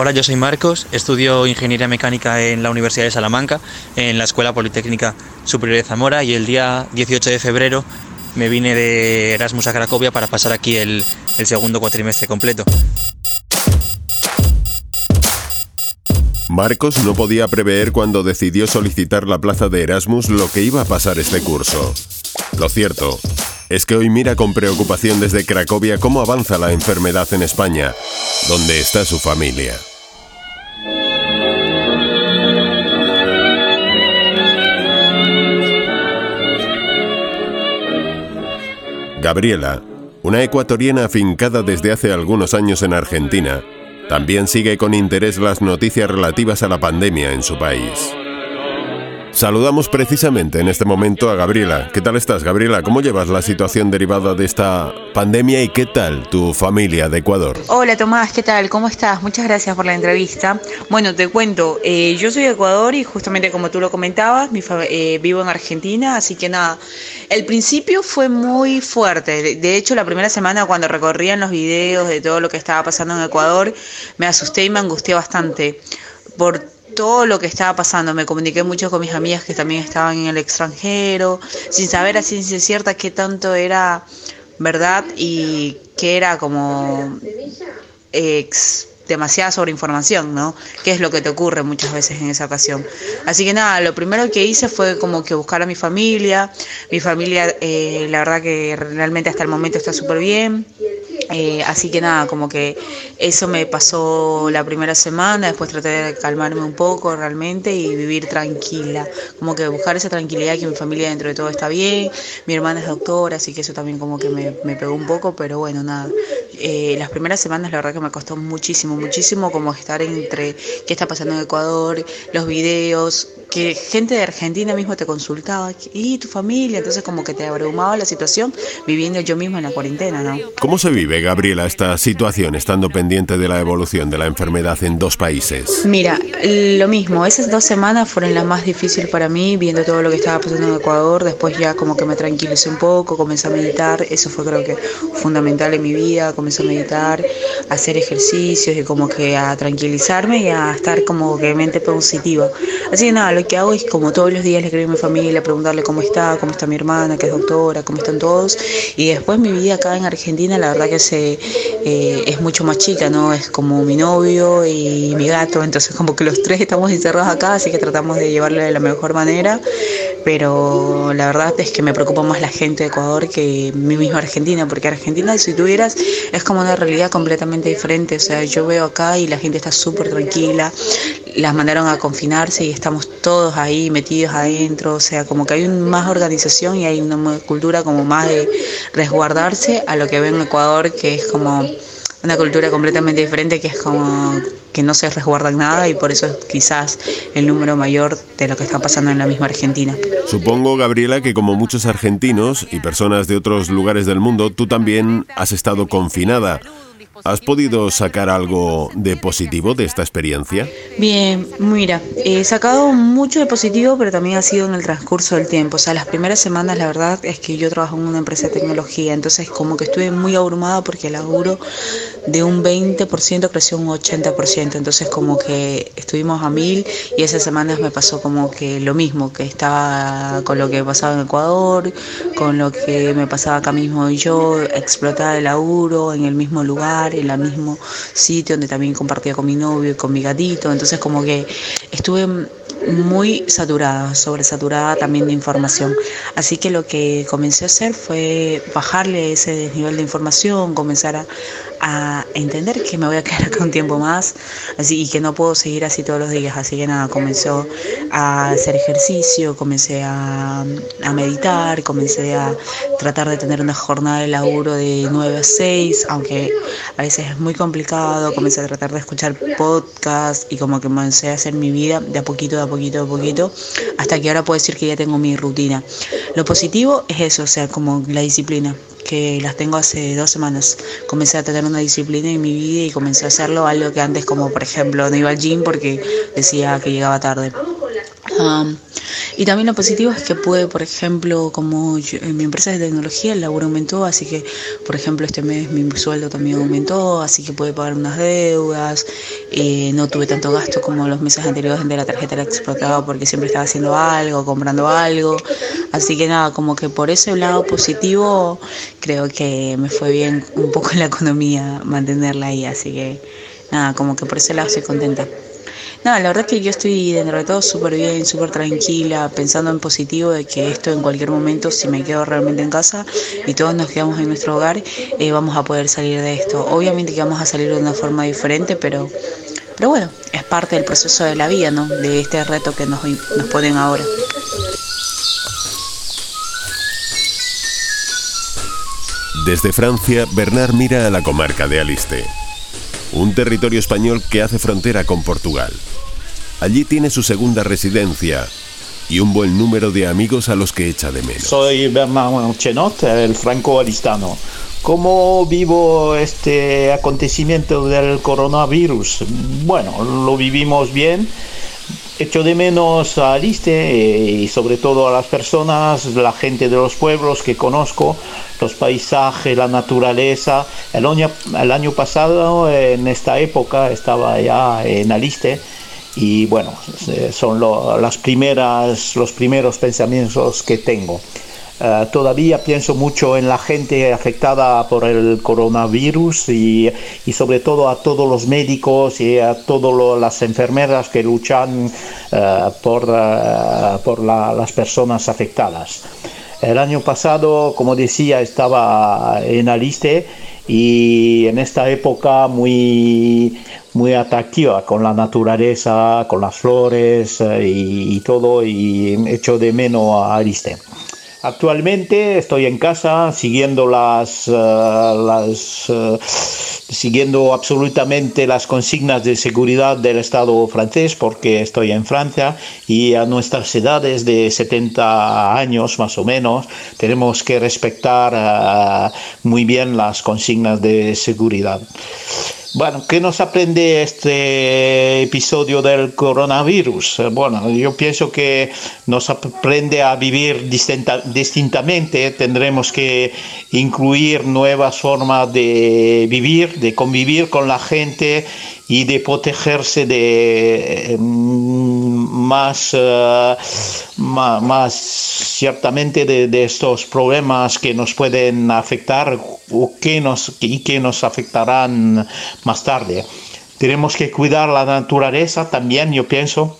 Hola, yo soy Marcos, estudio Ingeniería Mecánica en la Universidad de Salamanca, en la Escuela Politécnica Superior de Zamora y el día 18 de febrero me vine de Erasmus a Cracovia para pasar aquí el, segundo cuatrimestre completo. Marcos no podía prever cuando decidió solicitar la plaza de Erasmus lo que iba a pasar este curso. Lo cierto es que hoy mira con preocupación desde Cracovia cómo avanza la enfermedad en España, donde está su familia. Gabriela, una ecuatoriana afincada desde hace algunos años en Argentina, también sigue con interés las noticias relativas a la pandemia en su país. Saludamos precisamente en este momento a Gabriela. ¿Qué tal estás, Gabriela? ¿Cómo llevas la situación derivada de esta pandemia y qué tal tu familia de Ecuador? Hola Tomás, ¿qué tal? ¿Cómo estás? Muchas gracias por la entrevista. Bueno, te cuento, eh, yo soy de Ecuador y justamente como tú lo comentabas, mi eh, vivo en Argentina, así que nada, el principio fue muy fuerte. De hecho, la primera semana cuando recorrían los videos de todo lo que estaba pasando en Ecuador, me asusté y me angustié bastante por todo lo que estaba pasando. Me comuniqué mucho con mis amigas que también estaban en el extranjero, sin saber a ciencia cierta qué tanto era verdad y qué era como ex, demasiada sobreinformación, ¿no? ¿Qué es lo que te ocurre muchas veces en esa ocasión? Así que nada, lo primero que hice fue como que buscar a mi familia. Mi familia, eh, la verdad que realmente hasta el momento está súper bien. Eh, así que nada, como que eso me pasó la primera semana, después traté de calmarme un poco realmente y vivir tranquila, como que buscar esa tranquilidad que mi familia dentro de todo está bien, mi hermana es doctora, así que eso también como que me, me pegó un poco, pero bueno, nada, eh, las primeras semanas la verdad que me costó muchísimo, muchísimo como estar entre qué está pasando en Ecuador, los videos, que gente de Argentina mismo te consultaba, y tu familia, entonces como que te abrumaba la situación viviendo yo mismo en la cuarentena, ¿no? ¿Cómo se vive, Gabriela, esta situación estando pendiente de la evolución de la enfermedad en dos países? Mira, lo mismo, esas dos semanas fueron las más difíciles para mí, viendo todo lo que estaba pasando en Ecuador, después ya como que me tranquilicé un poco, comencé a meditar, eso fue creo que fundamental en mi vida, comencé a meditar, a hacer ejercicios y como que a tranquilizarme y a estar como que mente positiva. Así que nada, lo que hago es como todos los días le escribo a mi familia, preguntarle cómo está, cómo está mi hermana, que es doctora, cómo están todos. Y después mi vida acá en Argentina, la verdad que se, eh, es mucho más chica, ¿no? Es como mi novio y mi gato, entonces como que los tres estamos encerrados acá, así que tratamos de llevarle de la mejor manera. Pero la verdad es que me preocupa más la gente de Ecuador que mi misma Argentina, porque Argentina, si tuvieras, como una realidad completamente diferente. O sea, yo veo acá y la gente está súper tranquila, las mandaron a confinarse y estamos todos ahí metidos adentro, o sea, como que hay más organización y hay una cultura como más de resguardarse a lo que veo en Ecuador, que es como una cultura completamente diferente, que es como que no se resguardan nada y por eso es quizás el número mayor de lo que está pasando en la misma Argentina. Supongo, Gabriela, que como muchos argentinos y personas de otros lugares del mundo, tú también has estado confinada. ¿Has podido sacar algo de positivo de esta experiencia? Bien, mira, he sacado mucho de positivo, pero también ha sido en el transcurso del tiempo. O sea, las primeras semanas, la verdad es que yo trabajo en una empresa de tecnología, entonces como que estuve muy abrumada porque el laburo de un 20% creció un 80%, entonces como que estuvimos a mil y esas semanas me pasó como que lo mismo, que estaba con lo que pasaba en Ecuador, con lo que me pasaba acá mismo yo, explotar el laburo en el mismo lugar en el mismo sitio donde también compartía con mi novio y con mi gatito. Entonces como que estuve muy saturada, sobresaturada también de información. Así que lo que comencé a hacer fue bajarle ese nivel de información, comenzar a, a entender que me voy a quedar acá un tiempo más así, y que no puedo seguir así todos los días. Así que nada, comenzó a hacer ejercicio, comencé a, a meditar, comencé a tratar de tener una jornada de laburo de 9 a 6, aunque a veces es muy complicado. Comencé a tratar de escuchar podcasts y como que comencé a hacer mi vida de a poquito, de a poquito, de a poquito, hasta que ahora puedo decir que ya tengo mi rutina. Lo positivo es eso, o sea, como la disciplina que las tengo hace dos semanas. Comencé a tener una disciplina en mi vida y comencé a hacerlo, algo que antes como por ejemplo no iba al gym porque decía que llegaba tarde. Y también lo positivo es que puede, por ejemplo, como en mi empresa de tecnología el laburo aumentó, así que, por ejemplo, este mes mi sueldo también aumentó, así que pude pagar unas deudas, eh, no tuve tanto gasto como los meses anteriores de la tarjeta la explotaba porque siempre estaba haciendo algo, comprando algo, así que nada, como que por ese lado positivo creo que me fue bien un poco en la economía mantenerla ahí, así que nada, como que por ese lado estoy contenta. Nada, la verdad es que yo estoy dentro de todo súper bien, súper tranquila, pensando en positivo de que esto en cualquier momento, si me quedo realmente en casa y todos nos quedamos en nuestro hogar, eh, vamos a poder salir de esto. Obviamente que vamos a salir de una forma diferente, pero, pero bueno, es parte del proceso de la vida, ¿no? De este reto que nos, nos ponen ahora. Desde Francia, Bernard mira a la comarca de Aliste un territorio español que hace frontera con Portugal. Allí tiene su segunda residencia y un buen número de amigos a los que echa de menos. Soy Bernard Chenot, el franco-alistano. ¿Cómo vivo este acontecimiento del coronavirus? Bueno, lo vivimos bien Echo de menos a Aliste eh, y sobre todo a las personas, la gente de los pueblos que conozco, los paisajes, la naturaleza. El año, pasado, en esta época, estaba ya en Aliste y bueno, eh, son las primeras, los primeros pensamientos que tengo. Eh, todavía pienso mucho en la gente afectada por el coronavirus y, sobre todo a todos los médicos y a todas las enfermeras que luchan eh, por, eh, por las personas afectadas. El año pasado, como decía, estaba en Aliste y en esta época muy, muy atractiva con la naturaleza, con las flores y, y todo, y echo de menos a Aliste. Actualmente estoy en casa siguiendo las, eh, las eh, siguiendo absolutamente las consignas de seguridad del Estado francés porque estoy en Francia y a nuestras edades de 70 años más o menos tenemos que respetar eh, muy bien las consignas de seguridad. Bueno, ¿qué nos aprende este episodio del coronavirus? Bueno, yo pienso que nos aprende a vivir distintamente. Tendremos que incluir nuevas formas de vivir, de convivir con la gente y de protegerse de mm, más, eh, más, ciertamente de, estos problemas que nos pueden afectar o que nos, y que nos afectarán más tarde. Tenemos que cuidar la naturaleza también, yo pienso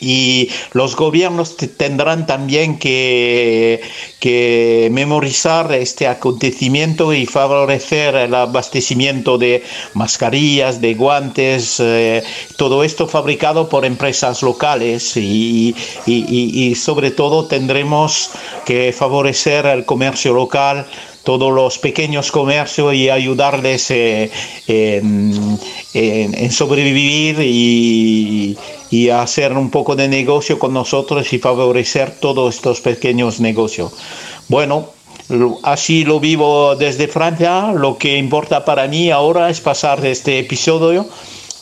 y los gobiernos tendrán también que, memorizar este acontecimiento y favorecer el abastecimiento de mascarillas, de guantes, eh, todo esto fabricado por empresas locales y, sobre todo tendremos que favorecer el comercio local todos los pequeños comercios y ayudarles eh, en, sobrevivir y, hacer un poco de negocio con nosotros y favorecer todos estos pequeños negocios. Bueno, así lo vivo desde Francia. Lo que importa para mí ahora es pasar este episodio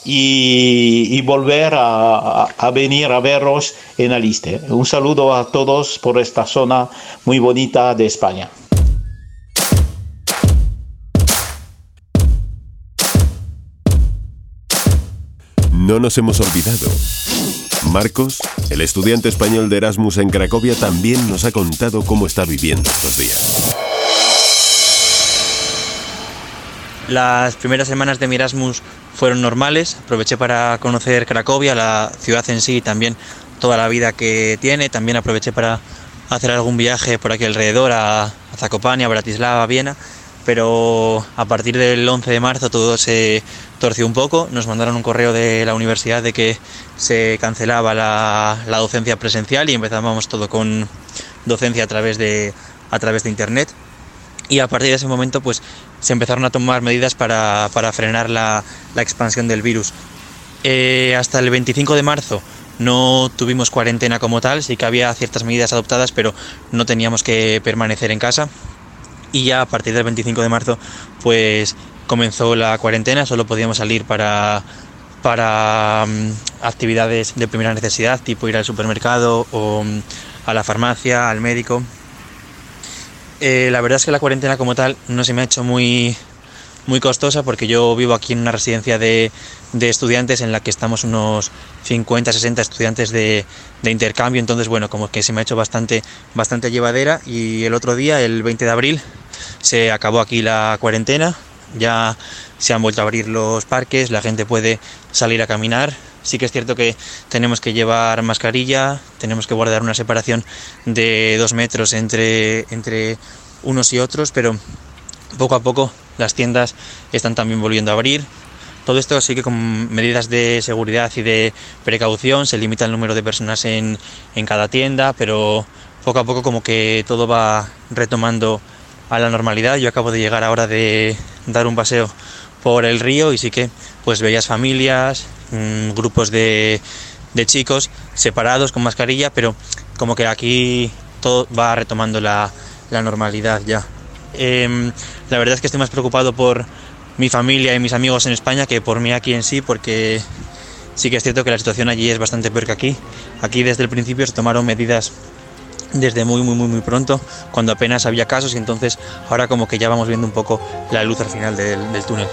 y, volver a, a, venir a veros en Aliste. Un saludo a todos por esta zona muy bonita de España. No nos hemos olvidado. Marcos, el estudiante español de Erasmus en Cracovia, también nos ha contado cómo está viviendo estos días. Las primeras semanas de mi Erasmus fueron normales. Aproveché para conocer Cracovia, la ciudad en sí y también toda la vida que tiene. También aproveché para hacer algún viaje por aquí alrededor a Zakopane, a Bratislava, a Viena pero a partir del 11 de marzo todo se torció un poco. Nos mandaron un correo de la universidad de que se cancelaba la, docencia presencial y empezábamos todo con docencia a través de, a través de internet. Y a partir de ese momento pues se empezaron a tomar medidas para, frenar la, expansión del virus. Eh, hasta el 25 de marzo no tuvimos cuarentena como tal, sí que había ciertas medidas adoptadas, pero no teníamos que permanecer en casa y ya a partir del 25 de marzo pues comenzó la cuarentena, solo podíamos salir para, para mm, actividades de primera necesidad, tipo ir al supermercado o mm, a la farmacia, al médico. Eh, la verdad es que la cuarentena como tal no se me ha hecho muy, muy costosa porque yo vivo aquí en una residencia de, estudiantes en la que estamos unos 50, 60 estudiantes de, intercambio, entonces bueno, como que se me ha hecho bastante, bastante llevadera. Y el otro día, el 20 de abril, se acabó aquí la cuarentena, ya se han vuelto a abrir los parques, la gente puede salir a caminar. Sí que es cierto que tenemos que llevar mascarilla, tenemos que guardar una separación de dos metros entre, entre unos y otros, pero poco a poco las tiendas están también volviendo a abrir. Todo esto sigue con medidas de seguridad y de precaución, se limita el número de personas en, en cada tienda, pero poco a poco como que todo va retomando a la normalidad. Yo acabo de llegar ahora de dar un paseo por el río y sí que pues veías familias, mm, grupos de, de, chicos separados con mascarilla, pero como que aquí todo va retomando la, la normalidad ya. Em, la verdad es que estoy más preocupado por mi familia y mis amigos en España que por mí aquí en sí, porque sí que es cierto que la situación allí es bastante peor que aquí. Aquí desde el principio se tomaron medidas desde muy muy muy muy pronto, cuando apenas había casos y entonces ahora como que ya vamos viendo un poco la luz al final del, del túnel.